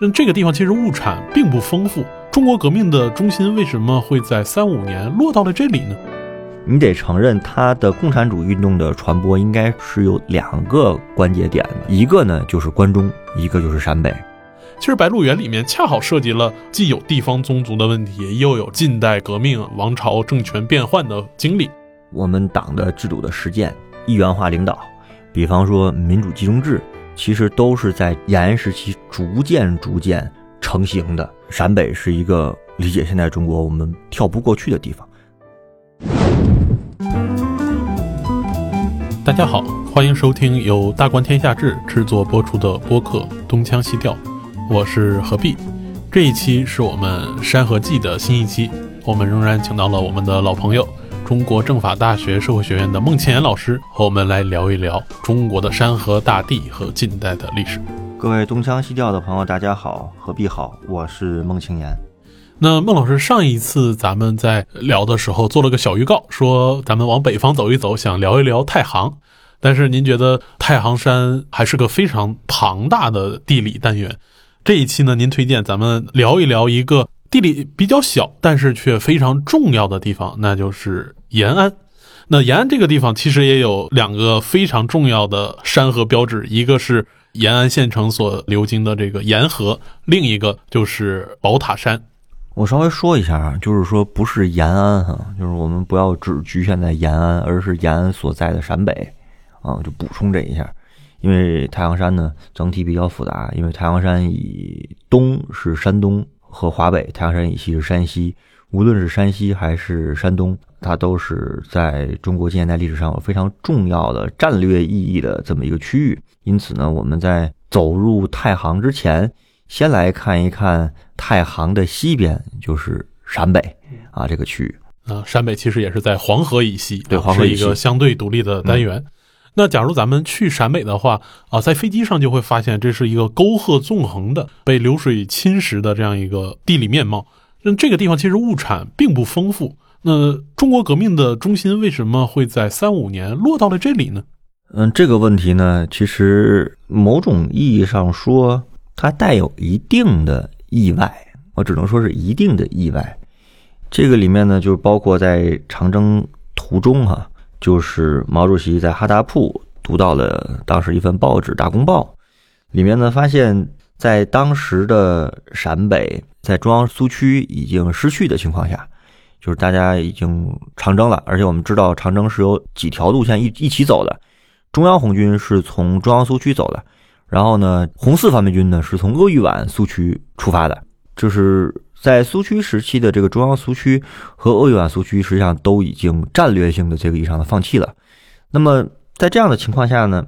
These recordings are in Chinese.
嗯，这个地方其实物产并不丰富。中国革命的中心为什么会在三五年落到了这里呢？你得承认，它的共产主义运动的传播应该是有两个关节点的，一个呢就是关中，一个就是陕北。其实《白鹿原》里面恰好涉及了既有地方宗族的问题，又有近代革命王朝政权变换的经历。我们党的制度的实践，一元化领导，比方说民主集中制，其实都是在延安时期逐渐逐渐成型的。陕北是一个理解现在中国我们跳不过去的地方。大家好，欢迎收听由大观天下志制作播出的播客《东腔西调》，我是何必。这一期是我们《山河记》的新一期，我们仍然请到了我们的老朋友，中国政法大学社会学院的孟庆岩老师，和我们来聊一聊中国的山河大地和近代的历史。各位东腔西调的朋友，大家好，何必好，我是孟庆岩。那孟老师上一次咱们在聊的时候做了个小预告，说咱们往北方走一走，想聊一聊太行。但是您觉得太行山还是个非常庞大的地理单元？这一期呢，您推荐咱们聊一聊一个地理比较小，但是却非常重要的地方，那就是延安。那延安这个地方其实也有两个非常重要的山河标志，一个是。延安县城所流经的这个沿河，另一个就是宝塔山。我稍微说一下啊，就是说不是延安哈，就是我们不要只局限在延安，而是延安所在的陕北啊，就补充这一下。因为太行山呢整体比较复杂，因为太行山以东是山东和华北，太行山以西是山西。无论是山西还是山东，它都是在中国近现代历史上有非常重要的战略意义的这么一个区域。因此呢，我们在走入太行之前，先来看一看太行的西边，就是陕北啊这个区域。啊，陕北其实也是在黄河以西，对，黄河是一个相对独立的单元。那假如咱们去陕北的话，啊，在飞机上就会发现这是一个沟壑纵横的、被流水侵蚀的这样一个地理面貌。这个地方其实物产并不丰富。那中国革命的中心为什么会在三五年落到了这里呢？嗯，这个问题呢，其实某种意义上说，它带有一定的意外。我只能说是一定的意外。这个里面呢，就包括在长征途中哈，就是毛主席在哈达铺读到了当时一份报纸《大公报》，里面呢发现，在当时的陕北。在中央苏区已经失去的情况下，就是大家已经长征了，而且我们知道长征是有几条路线一一起走的。中央红军是从中央苏区走的，然后呢，红四方面军呢是从鄂豫皖苏区出发的。就是在苏区时期的这个中央苏区和鄂豫皖苏区，实际上都已经战略性的这个意义上的放弃了。那么在这样的情况下呢，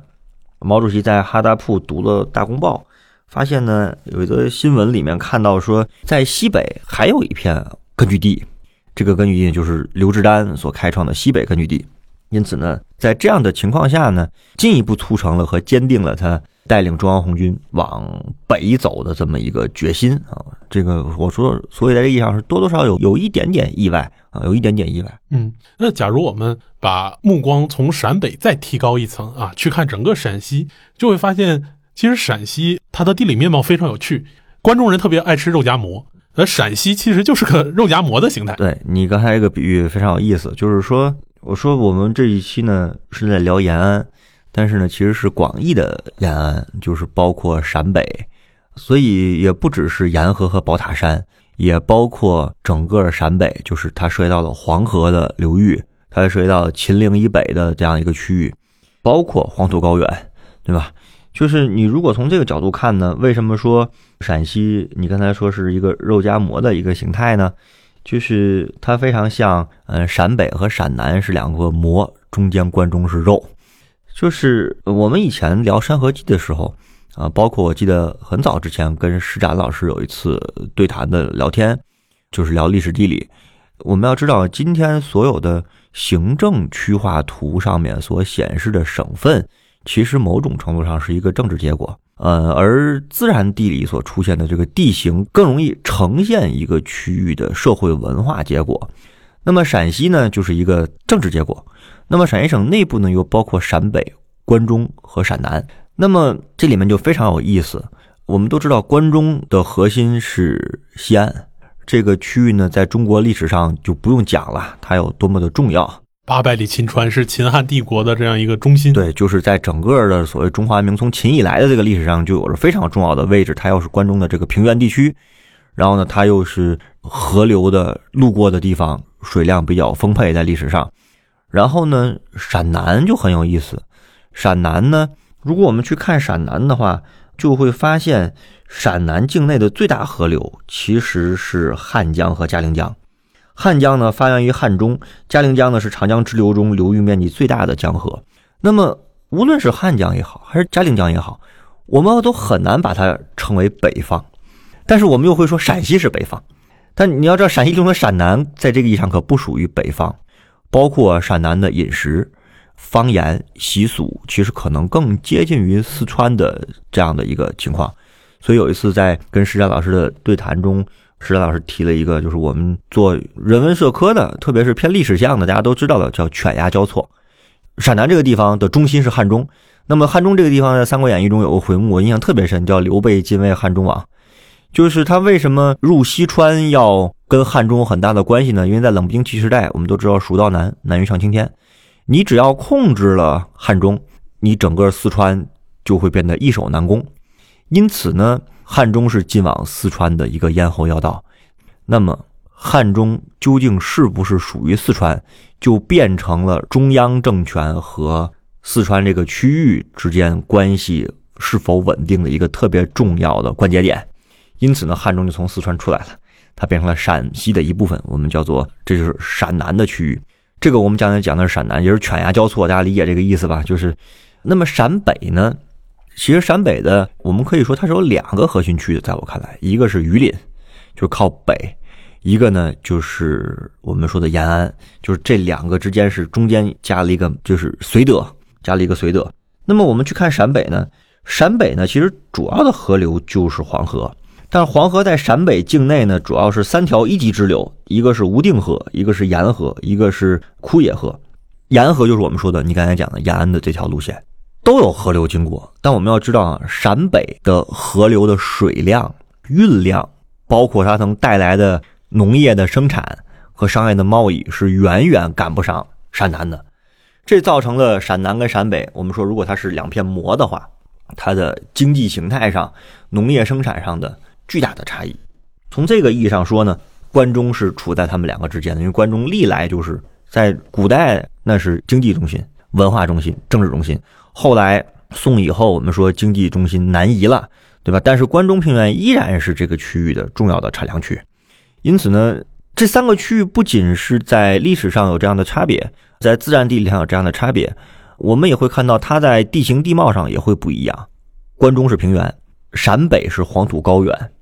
毛主席在哈达铺读了《大公报》。发现呢，有一则新闻里面看到说，在西北还有一片根据地，这个根据地就是刘志丹所开创的西北根据地。因此呢，在这样的情况下呢，进一步促成了和坚定了他带领中央红军往北走的这么一个决心啊。这个我说，所以在这意义上是多多少少有有一点点意外啊，有一点点意外。嗯，那假如我们把目光从陕北再提高一层啊，去看整个陕西，就会发现。其实陕西它的地理面貌非常有趣，关中人特别爱吃肉夹馍，而陕西其实就是个肉夹馍的形态。对你刚才这个比喻非常有意思，就是说，我说我们这一期呢是在聊延安，但是呢其实是广义的延安，就是包括陕北，所以也不只是沿河和宝塔山，也包括整个陕北，就是它涉及到了黄河的流域，它涉及到秦岭以北的这样一个区域，包括黄土高原，对吧？就是你如果从这个角度看呢，为什么说陕西？你刚才说是一个肉夹馍的一个形态呢？就是它非常像，嗯，陕北和陕南是两个馍，中间关中是肉。就是我们以前聊《山河记》的时候，啊，包括我记得很早之前跟施展老师有一次对谈的聊天，就是聊历史地理。我们要知道，今天所有的行政区划图上面所显示的省份。其实某种程度上是一个政治结果，呃，而自然地理所出现的这个地形更容易呈现一个区域的社会文化结果。那么陕西呢，就是一个政治结果。那么陕西省内部呢，又包括陕北、关中和陕南。那么这里面就非常有意思。我们都知道关中的核心是西安这个区域呢，在中国历史上就不用讲了，它有多么的重要。八百里秦川是秦汉帝国的这样一个中心，对，就是在整个的所谓中华文明从秦以来的这个历史上就有着非常重要的位置。它又是关中的这个平原地区，然后呢，它又是河流的路过的地方，水量比较丰沛，在历史上。然后呢，陕南就很有意思。陕南呢，如果我们去看陕南的话，就会发现陕南境内的最大河流其实是汉江和嘉陵江。汉江呢发源于汉中，嘉陵江呢是长江支流中流域面积最大的江河。那么无论是汉江也好，还是嘉陵江也好，我们都很难把它称为北方。但是我们又会说陕西是北方。但你要知道，陕西中的陕南在这个意义上可不属于北方，包括陕南的饮食、方言、习俗，其实可能更接近于四川的这样的一个情况。所以有一次在跟石占老师的对谈中。石老师提了一个，就是我们做人文社科的，特别是偏历史向的，大家都知道的，叫犬牙交错。陕南这个地方的中心是汉中，那么汉中这个地方在《三国演义》中有个回目，我印象特别深，叫刘备进位汉中王。就是他为什么入西川要跟汉中有很大的关系呢？因为在冷兵器时代，我们都知道蜀道难，难于上青天。你只要控制了汉中，你整个四川就会变得易守难攻。因此呢。汉中是进往四川的一个咽喉要道，那么汉中究竟是不是属于四川，就变成了中央政权和四川这个区域之间关系是否稳定的一个特别重要的关节点。因此呢，汉中就从四川出来了，它变成了陕西的一部分，我们叫做这就是陕南的区域。这个我们将来讲的是陕南，也是犬牙交错，大家理解这个意思吧？就是，那么陕北呢？其实陕北的，我们可以说它是有两个核心区的，在我看来，一个是榆林，就是靠北；一个呢就是我们说的延安，就是这两个之间是中间加了一个，就是绥德，加了一个绥德。那么我们去看陕北呢，陕北呢其实主要的河流就是黄河，但是黄河在陕北境内呢，主要是三条一级支流，一个是无定河，一个是沿河，一个是枯野河。沿河就是我们说的你刚才讲的延安的这条路线。都有河流经过，但我们要知道啊，陕北的河流的水量、运量，包括它能带来的农业的生产和商业的贸易，是远远赶不上陕南的。这造成了陕南跟陕北，我们说如果它是两片膜的话，它的经济形态上、农业生产上的巨大的差异。从这个意义上说呢，关中是处在他们两个之间的，因为关中历来就是在古代那是经济中心、文化中心、政治中心。后来宋以后，我们说经济中心南移了，对吧？但是关中平原依然是这个区域的重要的产粮区。因此呢，这三个区域不仅是在历史上有这样的差别，在自然地理上有这样的差别，我们也会看到它在地形地貌上也会不一样。关中是平原，陕北是黄土高原，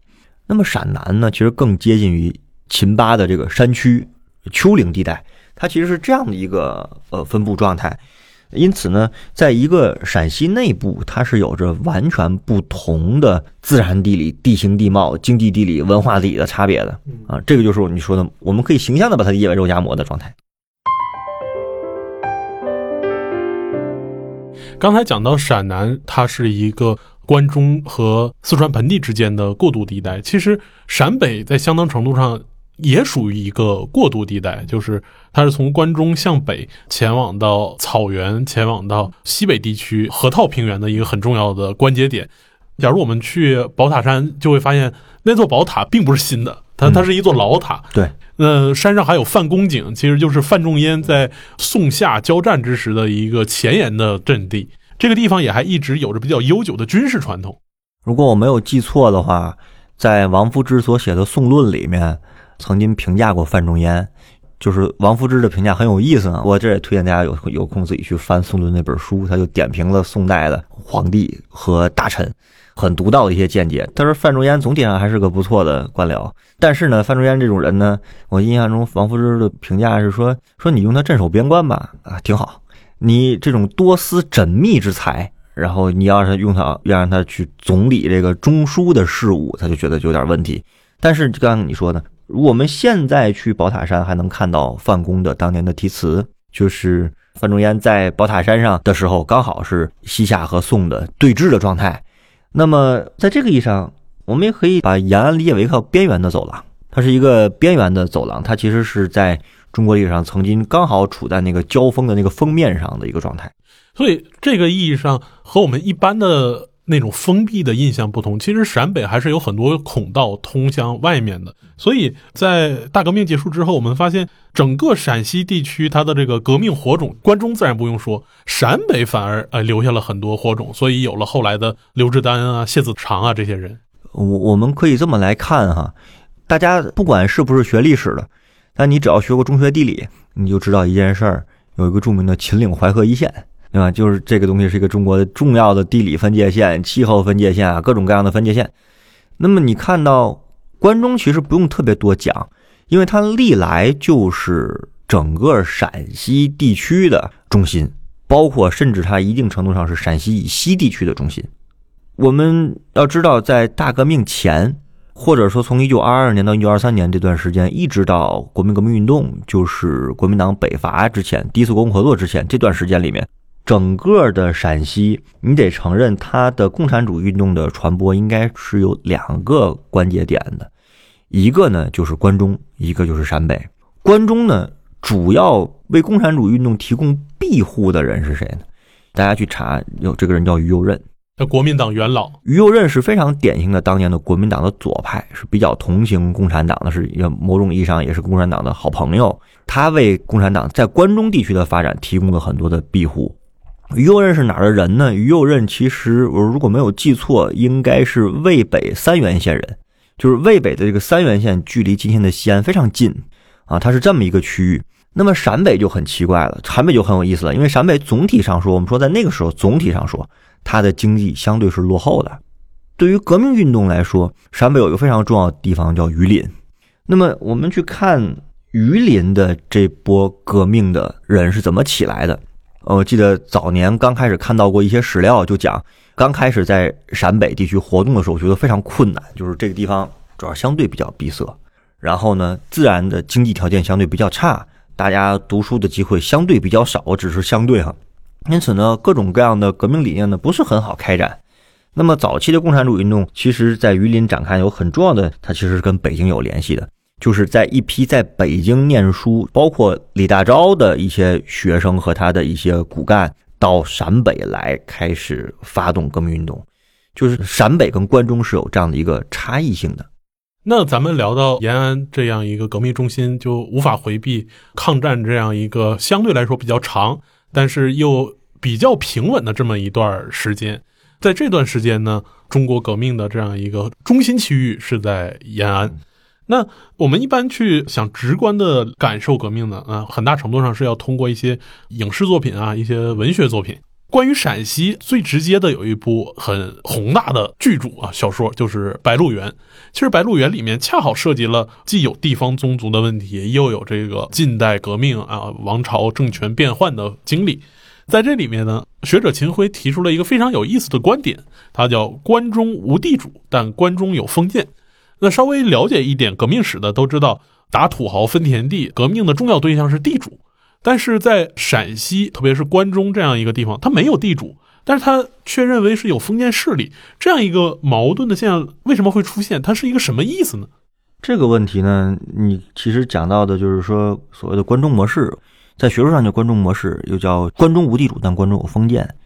那么陕南呢，其实更接近于秦巴的这个山区丘陵地带，它其实是这样的一个呃分布状态。因此呢，在一个陕西内部，它是有着完全不同的自然地理、地形地貌、经济地理、文化地理的差别的啊。这个就是你说的，我们可以形象的把它理解为肉夹馍的状态。刚才讲到陕南，它是一个关中和四川盆地之间的过渡地带。其实陕北在相当程度上。也属于一个过渡地带，就是它是从关中向北前往到草原，前往到西北地区河套平原的一个很重要的关节点。假如我们去宝塔山，就会发现那座宝塔并不是新的，它它是一座老塔。对，那山上还有范公井，其实就是范仲淹在宋夏交战之时的一个前沿的阵地。这个地方也还一直有着比较悠久的军事传统。如果我没有记错的话，在王夫之所写的《宋论》里面。曾经评价过范仲淹，就是王夫之的评价很有意思呢。我这也推荐大家有有空自己去翻宋论那本书，他就点评了宋代的皇帝和大臣，很独到的一些见解。他说范仲淹总体上还是个不错的官僚，但是呢，范仲淹这种人呢，我印象中王夫之的评价是说说你用他镇守边关吧，啊挺好。你这种多思缜密之才，然后你要是用他要让他去总理这个中枢的事务，他就觉得有点问题。但是刚刚你说的。我们现在去宝塔山还能看到范公的当年的题词，就是范仲淹在宝塔山上的时候，刚好是西夏和宋的对峙的状态。那么在这个意义上，我们也可以把延安理解为一个边缘的走廊，它是一个边缘的走廊，它其实是在中国历史上曾经刚好处在那个交锋的那个封面上的一个状态。所以这个意义上和我们一般的。那种封闭的印象不同，其实陕北还是有很多孔道通向外面的。所以在大革命结束之后，我们发现整个陕西地区它的这个革命火种，关中自然不用说，陕北反而呃留下了很多火种，所以有了后来的刘志丹啊、谢子长啊这些人。我我们可以这么来看哈，大家不管是不是学历史的，但你只要学过中学地理，你就知道一件事儿，有一个著名的秦岭淮河一线。对吧？就是这个东西是一个中国的重要的地理分界线、气候分界线啊，各种各样的分界线。那么你看到关中，其实不用特别多讲，因为它历来就是整个陕西地区的中心，包括甚至它一定程度上是陕西以西地区的中心。我们要知道，在大革命前，或者说从一九二二年到一九二三年这段时间，一直到国民革命运动，就是国民党北伐之前、第一次国共合作之前这段时间里面。整个的陕西，你得承认它的共产主义运动的传播应该是有两个关节点的，一个呢就是关中，一个就是陕北。关中呢，主要为共产主义运动提供庇护的人是谁呢？大家去查，有这个人叫于右任，那国民党元老。于右任是非常典型的当年的国民党的左派，是比较同情共产党的，是某种意义上也是共产党的好朋友。他为共产党在关中地区的发展提供了很多的庇护。于右任是哪儿的人呢？于右任其实我如果没有记错，应该是渭北三原县人，就是渭北的这个三原县，距离今天的西安非常近啊，它是这么一个区域。那么陕北就很奇怪了，陕北就很有意思了，因为陕北总体上说，我们说在那个时候总体上说，它的经济相对是落后的。对于革命运动来说，陕北有一个非常重要的地方叫榆林。那么我们去看榆林的这波革命的人是怎么起来的？我记得早年刚开始看到过一些史料，就讲刚开始在陕北地区活动的时候，我觉得非常困难，就是这个地方主要相对比较闭塞，然后呢，自然的经济条件相对比较差，大家读书的机会相对比较少，只是相对哈，因此呢，各种各样的革命理念呢不是很好开展。那么早期的共产主义运动，其实在榆林展开有很重要的，它其实是跟北京有联系的。就是在一批在北京念书，包括李大钊的一些学生和他的一些骨干，到陕北来开始发动革命运动。就是陕北跟关中是有这样的一个差异性的。那咱们聊到延安这样一个革命中心，就无法回避抗战这样一个相对来说比较长，但是又比较平稳的这么一段时间。在这段时间呢，中国革命的这样一个中心区域是在延安。那我们一般去想直观的感受革命呢，啊，很大程度上是要通过一些影视作品啊，一些文学作品。关于陕西最直接的有一部很宏大的巨著啊，小说就是《白鹿原》。其实《白鹿原》里面恰好涉及了既有地方宗族的问题，又有这个近代革命啊，王朝政权变换的经历。在这里面呢，学者秦晖提出了一个非常有意思的观点，他叫“关中无地主，但关中有封建”。那稍微了解一点革命史的都知道，打土豪分田地，革命的重要对象是地主。但是在陕西，特别是关中这样一个地方，他没有地主，但是他却认为是有封建势力，这样一个矛盾的现象为什么会出现？它是一个什么意思呢？这个问题呢，你其实讲到的就是说，所谓的关中模式，在学术上叫关中模式，又叫关中无地主，但关中有封建。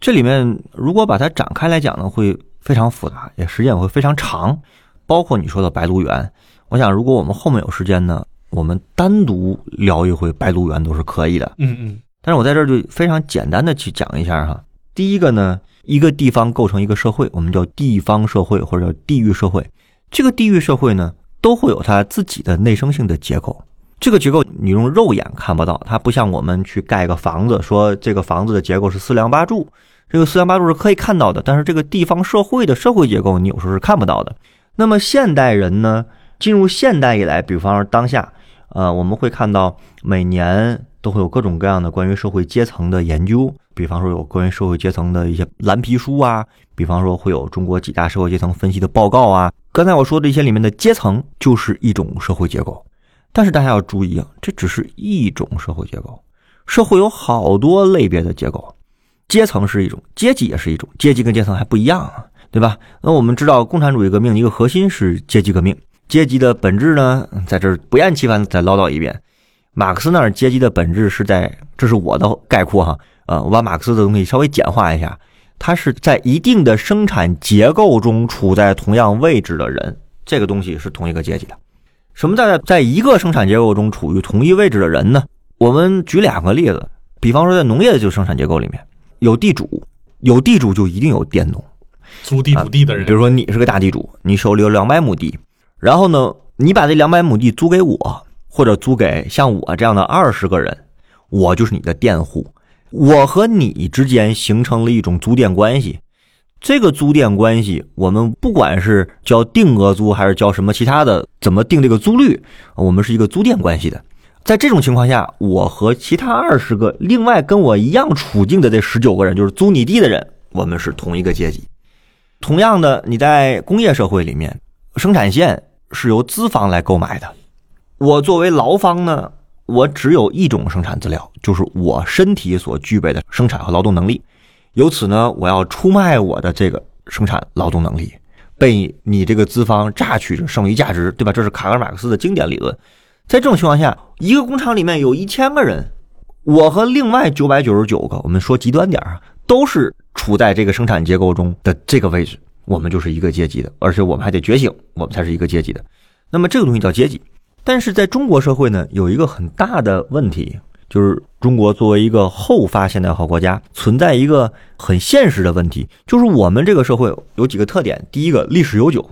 这里面如果把它展开来讲呢，会非常复杂，也时间也会非常长。包括你说的白鹿原，我想如果我们后面有时间呢，我们单独聊一回白鹿原都是可以的。嗯嗯。但是我在这儿就非常简单的去讲一下哈。第一个呢，一个地方构成一个社会，我们叫地方社会或者叫地域社会。这个地域社会呢，都会有它自己的内生性的结构。这个结构你用肉眼看不到，它不像我们去盖个房子，说这个房子的结构是四梁八柱，这个四梁八柱是可以看到的。但是这个地方社会的社会结构，你有时候是看不到的。那么现代人呢？进入现代以来，比方说当下，呃，我们会看到每年都会有各种各样的关于社会阶层的研究，比方说有关于社会阶层的一些蓝皮书啊，比方说会有中国几大社会阶层分析的报告啊。刚才我说的一些里面的阶层就是一种社会结构，但是大家要注意啊，这只是一种社会结构。社会有好多类别的结构，阶层是一种，阶级也是一种，阶级跟阶层还不一样啊，对吧？那我们知道，共产主义革命一个核心是阶级革命，阶级的本质呢，在这儿不厌其烦再唠叨一遍。马克思那儿阶级的本质是在，这是我的概括哈，呃，我把马克思的东西稍微简化一下，它是在一定的生产结构中处在同样位置的人，这个东西是同一个阶级的。什么在在一个生产结构中处于同一位置的人呢？我们举两个例子，比方说在农业的这个生产结构里面，有地主，有地主就一定有佃农，租地主地的人，比如说你是个大地主，你手里有两百亩地，然后呢，你把这两百亩地租给我。或者租给像我这样的二十个人，我就是你的佃户，我和你之间形成了一种租佃关系。这个租佃关系，我们不管是交定额租还是交什么其他的，怎么定这个租率，我们是一个租佃关系的。在这种情况下，我和其他二十个另外跟我一样处境的这十九个人，就是租你地的人，我们是同一个阶级。同样的，你在工业社会里面，生产线是由资方来购买的。我作为劳方呢，我只有一种生产资料，就是我身体所具备的生产和劳动能力。由此呢，我要出卖我的这个生产劳动能力，被你这个资方榨取着剩余价值，对吧？这是卡尔马克思的经典理论。在这种情况下，一个工厂里面有一千个人，我和另外九百九十九个，我们说极端点啊，都是处在这个生产结构中的这个位置，我们就是一个阶级的，而且我们还得觉醒，我们才是一个阶级的。那么这个东西叫阶级。但是在中国社会呢，有一个很大的问题，就是中国作为一个后发现代化国家，存在一个很现实的问题，就是我们这个社会有几个特点：第一个，历史悠久，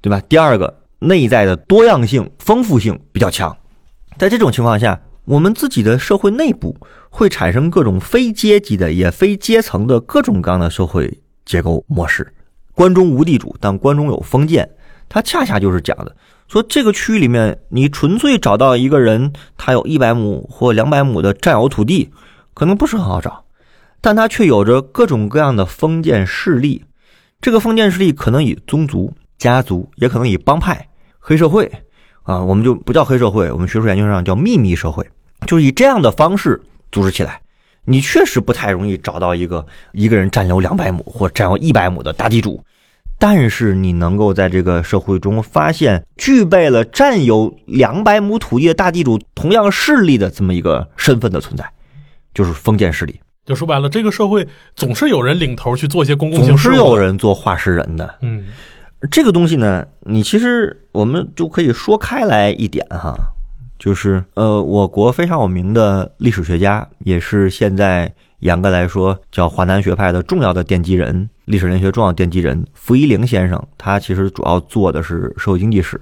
对吧？第二个，内在的多样性、丰富性比较强。在这种情况下，我们自己的社会内部会产生各种非阶级的、也非阶层的各种各样的社会结构模式。关中无地主，但关中有封建，它恰恰就是讲的。说这个区域里面，你纯粹找到一个人，他有一百亩或两百亩的占有土地，可能不是很好找，但他却有着各种各样的封建势力。这个封建势力可能以宗族、家族，也可能以帮派、黑社会啊，我们就不叫黑社会，我们学术研究上叫秘密社会，就是以这样的方式组织起来。你确实不太容易找到一个一个人占有两百亩或占有一百亩的大地主。但是你能够在这个社会中发现具备了占有两百亩土地的大地主同样势力的这么一个身份的存在，就是封建势力。就说白了，这个社会总是有人领头去做一些公共性总是有人做话事人的。嗯，这个东西呢，你其实我们就可以说开来一点哈，就是呃，我国非常有名的历史学家，也是现在严格来说叫华南学派的重要的奠基人。历史人学重要奠基人傅一玲先生，他其实主要做的是社会经济史。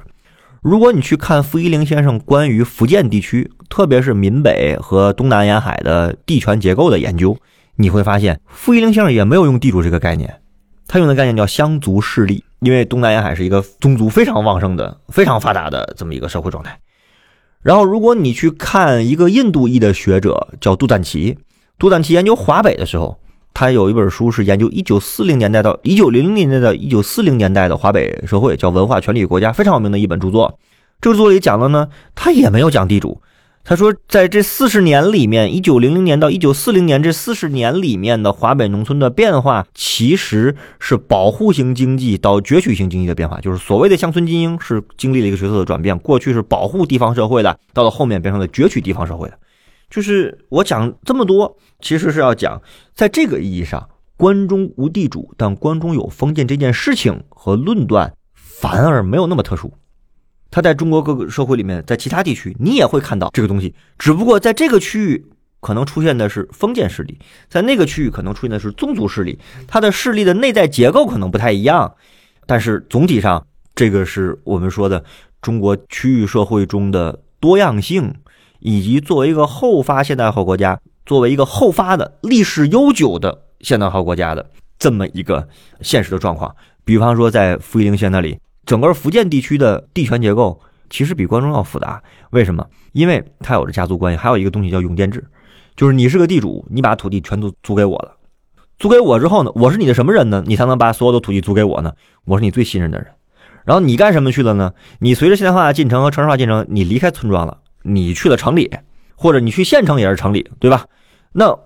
如果你去看傅一玲先生关于福建地区，特别是闽北和东南沿海的地权结构的研究，你会发现傅一玲先生也没有用地主这个概念，他用的概念叫乡族势力，因为东南沿海是一个宗族非常旺盛的、非常发达的这么一个社会状态。然后，如果你去看一个印度裔的学者叫杜赞奇，杜赞奇研究华北的时候。他有一本书是研究一九四零年代到一九零零年代到一九四零年代的华北社会，叫《文化权利与国家》，非常有名的一本著作。这个作里讲的呢，他也没有讲地主。他说，在这四十年里面，一九零零年到一九四零年这四十年里面的华北农村的变化，其实是保护型经济到攫取型经济的变化。就是所谓的乡村精英是经历了一个角色的转变，过去是保护地方社会的，到了后面变成了攫取地方社会的。就是我讲这么多，其实是要讲，在这个意义上，关中无地主，但关中有封建这件事情和论断，反而没有那么特殊。它在中国各个社会里面，在其他地区你也会看到这个东西，只不过在这个区域可能出现的是封建势力，在那个区域可能出现的是宗族势力，它的势力的内在结构可能不太一样，但是总体上，这个是我们说的中国区域社会中的多样性。以及作为一个后发现代化国家，作为一个后发的历史悠久的现代化国家的这么一个现实的状况，比方说在福陵县那里，整个福建地区的地权结构其实比关中要复杂。为什么？因为它有着家族关系，还有一个东西叫永佃制，就是你是个地主，你把土地全都租给我了，租给我之后呢，我是你的什么人呢？你才能把所有的土地租给我呢？我是你最信任的人。然后你干什么去了呢？你随着现代化进程和城市化进程，你离开村庄了。你去了城里，或者你去县城也是城里，对吧？那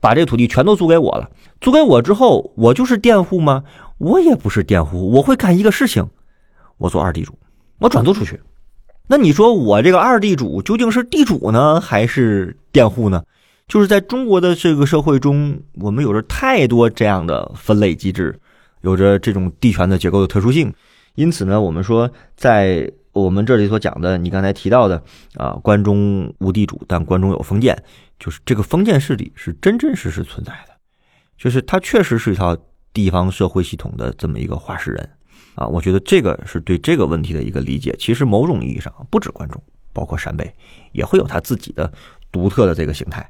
把这土地全都租给我了，租给我之后，我就是佃户吗？我也不是佃户，我会干一个事情，我做二地主，我转租出去。那你说我这个二地主究竟是地主呢，还是佃户呢？就是在中国的这个社会中，我们有着太多这样的分类机制，有着这种地权的结构的特殊性。因此呢，我们说，在我们这里所讲的，你刚才提到的啊，关中无地主，但关中有封建，就是这个封建势力是真真实实存在的，就是它确实是一套地方社会系统的这么一个话事人啊。我觉得这个是对这个问题的一个理解。其实某种意义上，不止关中，包括陕北，也会有它自己的独特的这个形态。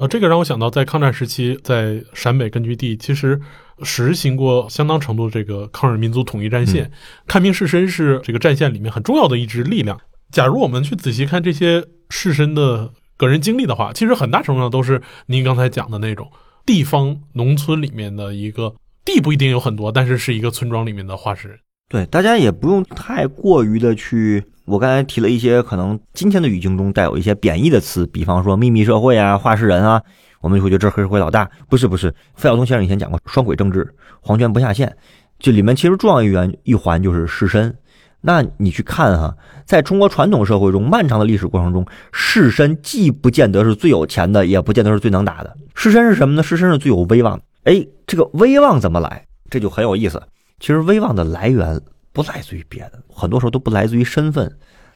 啊，这个让我想到，在抗战时期，在陕北根据地其实实行过相当程度这个抗日民族统一战线，看病士绅是这个战线里面很重要的一支力量。假如我们去仔细看这些士绅的个人经历的话，其实很大程度上都是您刚才讲的那种地方农村里面的一个地不一定有很多，但是是一个村庄里面的化石人。对，大家也不用太过于的去。我刚才提了一些可能今天的语境中带有一些贬义的词，比方说秘密社会啊、话事人啊，我们就会觉得这黑社会老大。不是不是，费孝通先生以前讲过双轨政治，皇权不下线，这里面其实重要一员一环就是士绅。那你去看哈，在中国传统社会中，漫长的历史过程中，士绅既不见得是最有钱的，也不见得是最能打的。士绅是什么呢？士绅是最有威望的。哎，这个威望怎么来？这就很有意思。其实威望的来源。不来自于别的，很多时候都不来自于身份，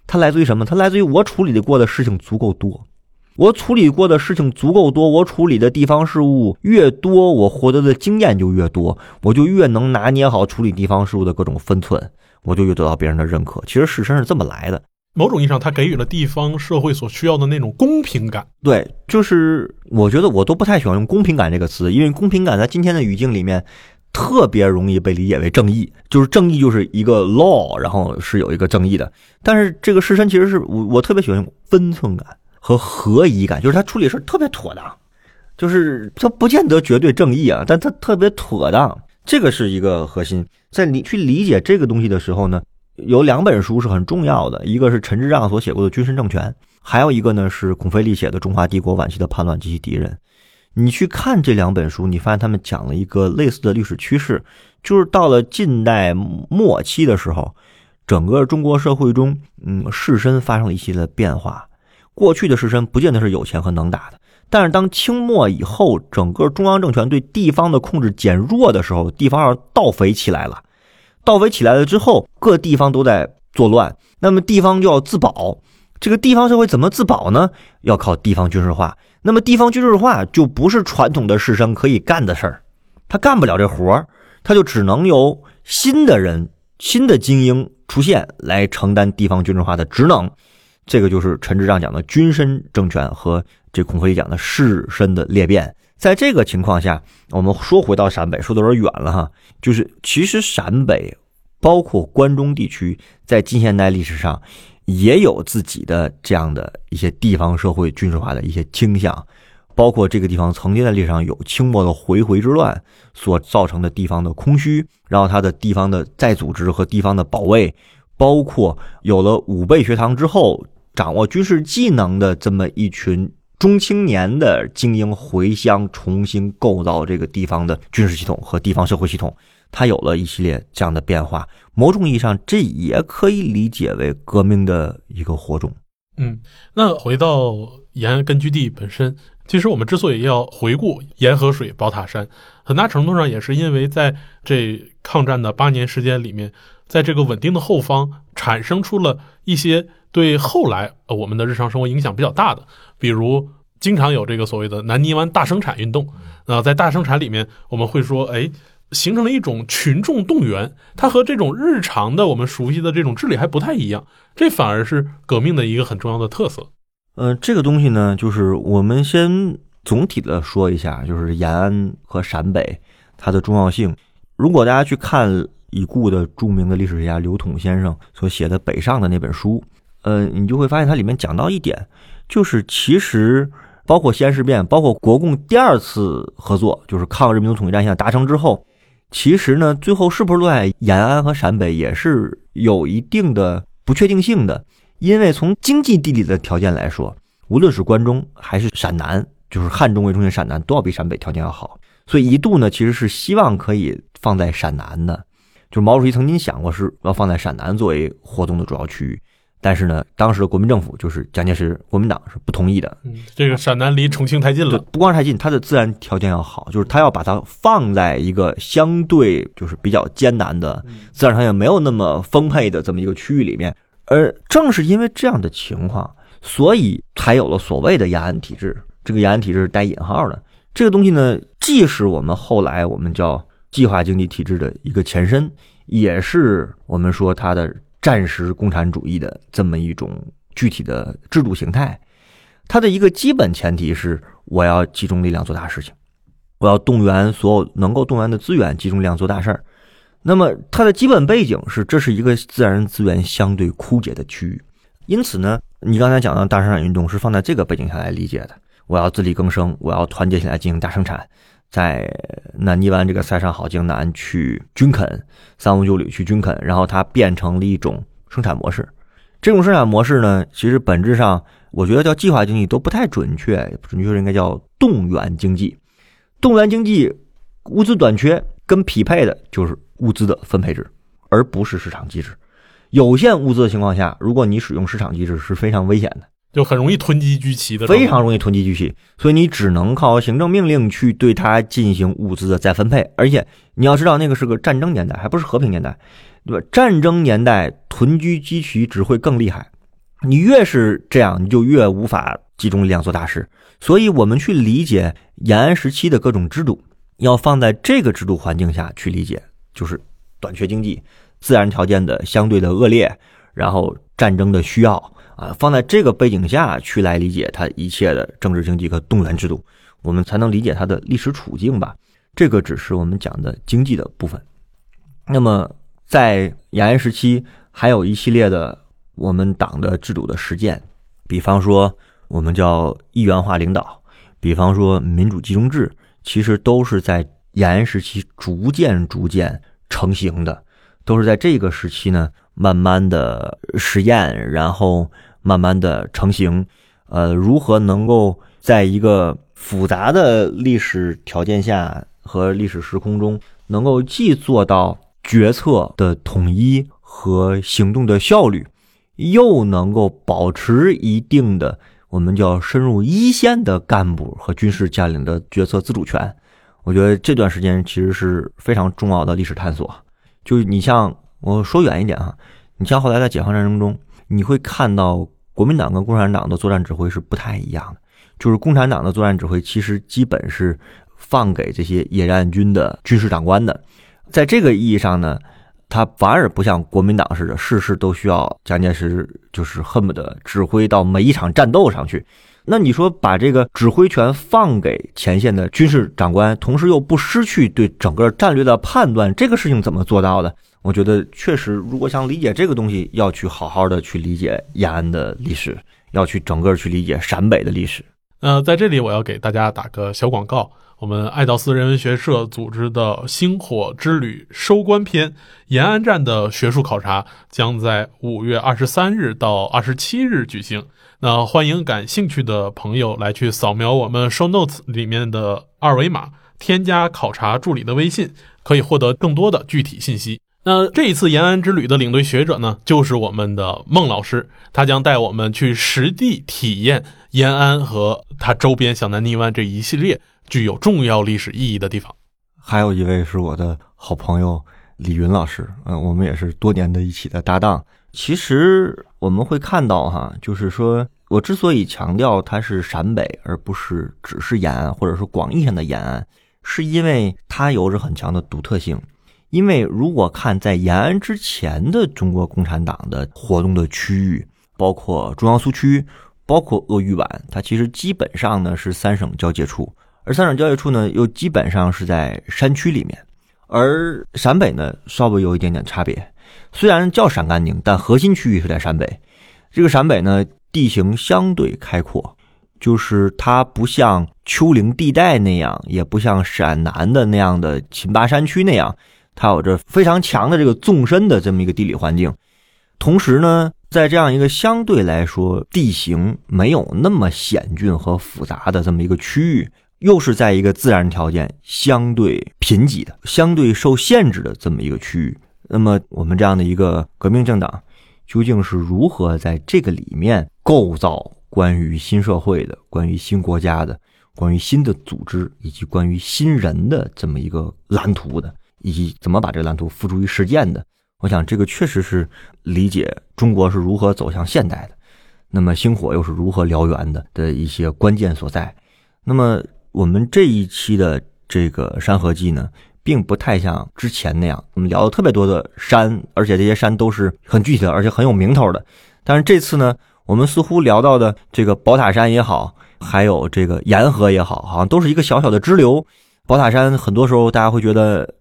它来自于什么？它来自于我处理的过的事情足够多，我处理过的事情足够多，我处理的地方事务越多，我获得的经验就越多，我就越能拿捏好处理地方事务的各种分寸，我就越得到别人的认可。其实事实是这么来的，某种意义上，它给予了地方社会所需要的那种公平感。对，就是我觉得我都不太喜欢用公平感这个词，因为公平感在今天的语境里面。特别容易被理解为正义，就是正义就是一个 law，然后是有一个正义的。但是这个士绅其实是我我特别喜欢用分寸感和合宜感，就是他处理事特别妥当，就是他不见得绝对正义啊，但他特别妥当，这个是一个核心。在你去理解这个东西的时候呢，有两本书是很重要的，一个是陈之让所写过的《君臣政权》，还有一个呢是孔飞利写的《中华帝国晚期的叛乱及其敌人》。你去看这两本书，你发现他们讲了一个类似的历史趋势，就是到了近代末期的时候，整个中国社会中，嗯，士绅发生了一系列变化。过去的士绅不见得是有钱和能打的，但是当清末以后，整个中央政权对地方的控制减弱的时候，地方上盗匪起来了。盗匪起来了之后，各地方都在作乱，那么地方就要自保。这个地方社会怎么自保呢？要靠地方军事化。那么地方军事化就不是传统的士绅可以干的事儿，他干不了这活儿，他就只能由新的人、新的精英出现来承担地方军事化的职能。这个就是陈之章讲的军绅政权和这孔飞讲的士绅的裂变。在这个情况下，我们说回到陕北，说的有点远了哈，就是其实陕北包括关中地区，在近现代历史上。也有自己的这样的一些地方社会军事化的一些倾向，包括这个地方曾经在历史上有清末的回回之乱所造成的地方的空虚，然后它的地方的再组织和地方的保卫，包括有了武备学堂之后，掌握军事技能的这么一群中青年的精英回乡，重新构造这个地方的军事系统和地方社会系统。它有了一系列这样的变化，某种意义上，这也可以理解为革命的一个火种。嗯，那回到延安根据地本身，其实我们之所以要回顾沿河水、宝塔山，很大程度上也是因为在这抗战的八年时间里面，在这个稳定的后方产生出了一些对后来呃我们的日常生活影响比较大的，比如经常有这个所谓的南泥湾大生产运动。那在大生产里面，我们会说，哎。形成了一种群众动员，它和这种日常的我们熟悉的这种治理还不太一样，这反而是革命的一个很重要的特色。呃，这个东西呢，就是我们先总体的说一下，就是延安和陕北它的重要性。如果大家去看已故的著名的历史学家刘统先生所写的《北上》的那本书，呃，你就会发现它里面讲到一点，就是其实包括西安事变，包括国共第二次合作，就是抗日民族统一战线达成之后。其实呢，最后是不是落在延安和陕北，也是有一定的不确定性的，因为从经济地理的条件来说，无论是关中还是陕南，就是汉中为中心陕南，都要比陕北条件要好。所以一度呢，其实是希望可以放在陕南的，就是毛主席曾经想过是要放在陕南作为活动的主要区域。但是呢，当时的国民政府就是蒋介石国民党是不同意的。嗯，这个陕南离重庆太近了，不光是太近，它的自然条件要好，就是它要把它放在一个相对就是比较艰难的自然条件没有那么丰沛的这么一个区域里面。而正是因为这样的情况，所以才有了所谓的雅安体制。这个雅安体制是带引号的。这个东西呢，既是我们后来我们叫计划经济体制的一个前身，也是我们说它的。战时共产主义的这么一种具体的制度形态，它的一个基本前提是我要集中力量做大事情，我要动员所有能够动员的资源，集中力量做大事儿。那么它的基本背景是，这是一个自然资源相对枯竭的区域，因此呢，你刚才讲的大生产运动是放在这个背景下来理解的。我要自力更生，我要团结起来进行大生产。在南泥湾这个塞上好江南去军垦，三五九旅去军垦，然后它变成了一种生产模式。这种生产模式呢，其实本质上我觉得叫计划经济都不太准确，准确应该叫动员经济。动员经济物资短缺跟匹配的就是物资的分配制，而不是市场机制。有限物资的情况下，如果你使用市场机制是非常危险的。就很容易囤积居奇的，非常容易囤积居奇，所以你只能靠行政命令去对它进行物资的再分配。而且你要知道，那个是个战争年代，还不是和平年代，对吧？战争年代囤积居奇只会更厉害。你越是这样，你就越无法集中力量做大事。所以我们去理解延安时期的各种制度，要放在这个制度环境下去理解，就是短缺经济、自然条件的相对的恶劣，然后战争的需要。啊，放在这个背景下去来理解它一切的政治经济和动员制度，我们才能理解它的历史处境吧。这个只是我们讲的经济的部分。那么，在延安时期，还有一系列的我们党的制度的实践，比方说我们叫一元化领导，比方说民主集中制，其实都是在延安时期逐渐逐渐成型的，都是在这个时期呢，慢慢的实验，然后。慢慢的成型，呃，如何能够在一个复杂的历史条件下和历史时空中，能够既做到决策的统一和行动的效率，又能够保持一定的我们叫深入一线的干部和军事将领的决策自主权？我觉得这段时间其实是非常重要的历史探索。就你像我说远一点哈，你像后来在解放战争中。你会看到国民党跟共产党的作战指挥是不太一样的，就是共产党的作战指挥其实基本是放给这些野战军的军事长官的，在这个意义上呢，他反而不像国民党似的，事事都需要蒋介石就是恨不得指挥到每一场战斗上去。那你说把这个指挥权放给前线的军事长官，同时又不失去对整个战略的判断，这个事情怎么做到的？我觉得确实，如果想理解这个东西，要去好好的去理解延安的历史，要去整个去理解陕北的历史。呃，在这里我要给大家打个小广告，我们爱道斯人文学社组织的《星火之旅》收官篇延安站的学术考察将在五月二十三日到二十七日举行。那欢迎感兴趣的朋友来去扫描我们 show notes 里面的二维码，添加考察助理的微信，可以获得更多的具体信息。那这一次延安之旅的领队学者呢，就是我们的孟老师，他将带我们去实地体验延安和它周边小南泥湾这一系列具有重要历史意义的地方。还有一位是我的好朋友李云老师，嗯，我们也是多年的一起的搭档。其实我们会看到哈，就是说我之所以强调它是陕北，而不是只是延安，或者说广义上的延安，是因为它有着很强的独特性。因为如果看在延安之前的中国共产党的活动的区域，包括中央苏区，包括鄂豫皖，它其实基本上呢是三省交界处，而三省交界处呢又基本上是在山区里面，而陕北呢稍微有一点点差别，虽然叫陕甘宁，但核心区域是在陕北。这个陕北呢地形相对开阔，就是它不像丘陵地带那样，也不像陕南的那样的秦巴山区那样。它有着非常强的这个纵深的这么一个地理环境，同时呢，在这样一个相对来说地形没有那么险峻和复杂的这么一个区域，又是在一个自然条件相对贫瘠的、相对受限制的这么一个区域，那么我们这样的一个革命政党，究竟是如何在这个里面构造关于新社会的、关于新国家的、关于新的组织以及关于新人的这么一个蓝图的，以及怎么把这个蓝图付诸于实践的？我想，这个确实是理解中国是如何走向现代的，那么星火又是如何燎原的的一些关键所在。那么，我们这一期的这个《山河记》呢，并不太像之前那样，我们聊了特别多的山，而且这些山都是很具体的，而且很有名头的。但是这次呢，我们似乎聊到的这个宝塔山也好，还有这个沿河也好，好像都是一个小小的支流。宝塔山很多时候大家会觉得。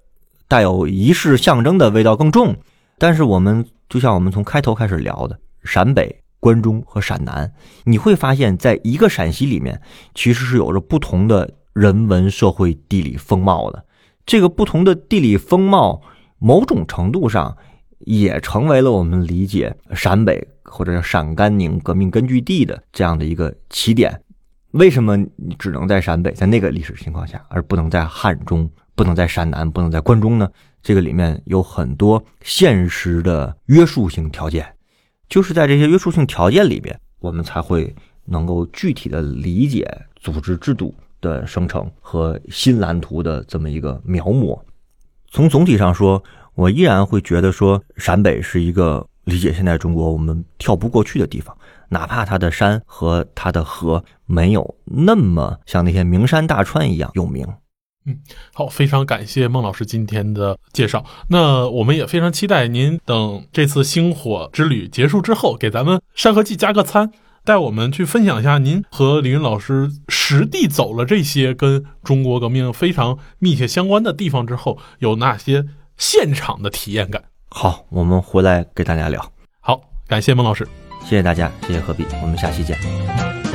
带有仪式象征的味道更重，但是我们就像我们从开头开始聊的，陕北、关中和陕南，你会发现在一个陕西里面，其实是有着不同的人文、社会、地理风貌的。这个不同的地理风貌，某种程度上也成为了我们理解陕北或者陕甘宁革命根据地的这样的一个起点。为什么你只能在陕北，在那个历史情况下，而不能在汉中？不能在陕南，不能在关中呢？这个里面有很多现实的约束性条件，就是在这些约束性条件里边，我们才会能够具体的理解组织制度的生成和新蓝图的这么一个描摹。从总体上说，我依然会觉得说，陕北是一个理解现代中国我们跳不过去的地方，哪怕它的山和它的河没有那么像那些名山大川一样有名。嗯，好，非常感谢孟老师今天的介绍。那我们也非常期待您等这次星火之旅结束之后，给咱们《山河记》加个餐，带我们去分享一下您和李云老师实地走了这些跟中国革命非常密切相关的地方之后，有哪些现场的体验感。好，我们回来给大家聊。好，感谢孟老师，谢谢大家，谢谢何必，我们下期见。